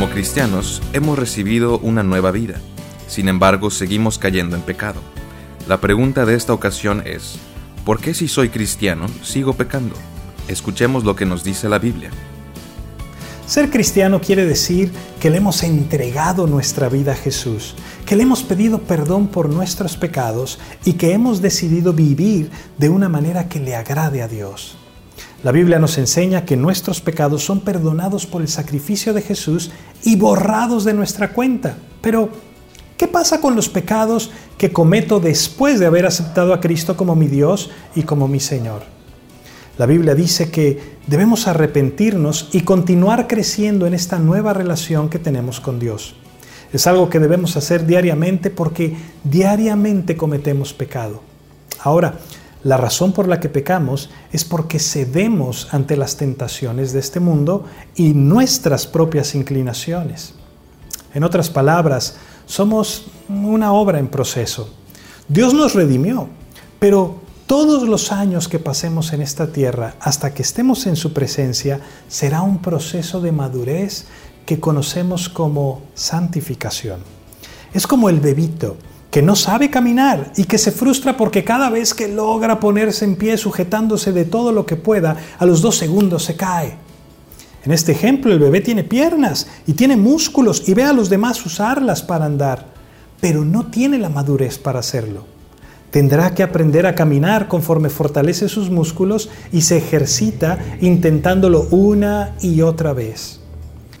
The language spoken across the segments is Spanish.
cristianos hemos recibido una nueva vida. Sin embargo, seguimos cayendo en pecado. La pregunta de esta ocasión es, ¿por qué si soy cristiano sigo pecando? Escuchemos lo que nos dice la Biblia. Ser cristiano quiere decir que le hemos entregado nuestra vida a Jesús, que le hemos pedido perdón por nuestros pecados y que hemos decidido vivir de una manera que le agrade a Dios. La Biblia nos enseña que nuestros pecados son perdonados por el sacrificio de Jesús y borrados de nuestra cuenta. Pero, ¿qué pasa con los pecados que cometo después de haber aceptado a Cristo como mi Dios y como mi Señor? La Biblia dice que debemos arrepentirnos y continuar creciendo en esta nueva relación que tenemos con Dios. Es algo que debemos hacer diariamente porque diariamente cometemos pecado. Ahora, la razón por la que pecamos es porque cedemos ante las tentaciones de este mundo y nuestras propias inclinaciones. En otras palabras, somos una obra en proceso. Dios nos redimió, pero todos los años que pasemos en esta tierra hasta que estemos en su presencia será un proceso de madurez que conocemos como santificación. Es como el bebito que no sabe caminar y que se frustra porque cada vez que logra ponerse en pie sujetándose de todo lo que pueda, a los dos segundos se cae. En este ejemplo, el bebé tiene piernas y tiene músculos y ve a los demás usarlas para andar, pero no tiene la madurez para hacerlo. Tendrá que aprender a caminar conforme fortalece sus músculos y se ejercita intentándolo una y otra vez.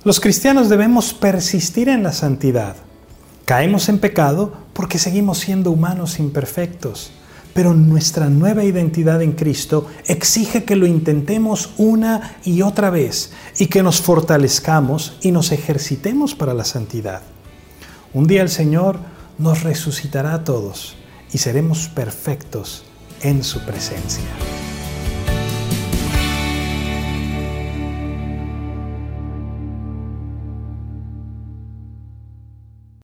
Los cristianos debemos persistir en la santidad. Caemos en pecado porque seguimos siendo humanos imperfectos, pero nuestra nueva identidad en Cristo exige que lo intentemos una y otra vez y que nos fortalezcamos y nos ejercitemos para la santidad. Un día el Señor nos resucitará a todos y seremos perfectos en su presencia.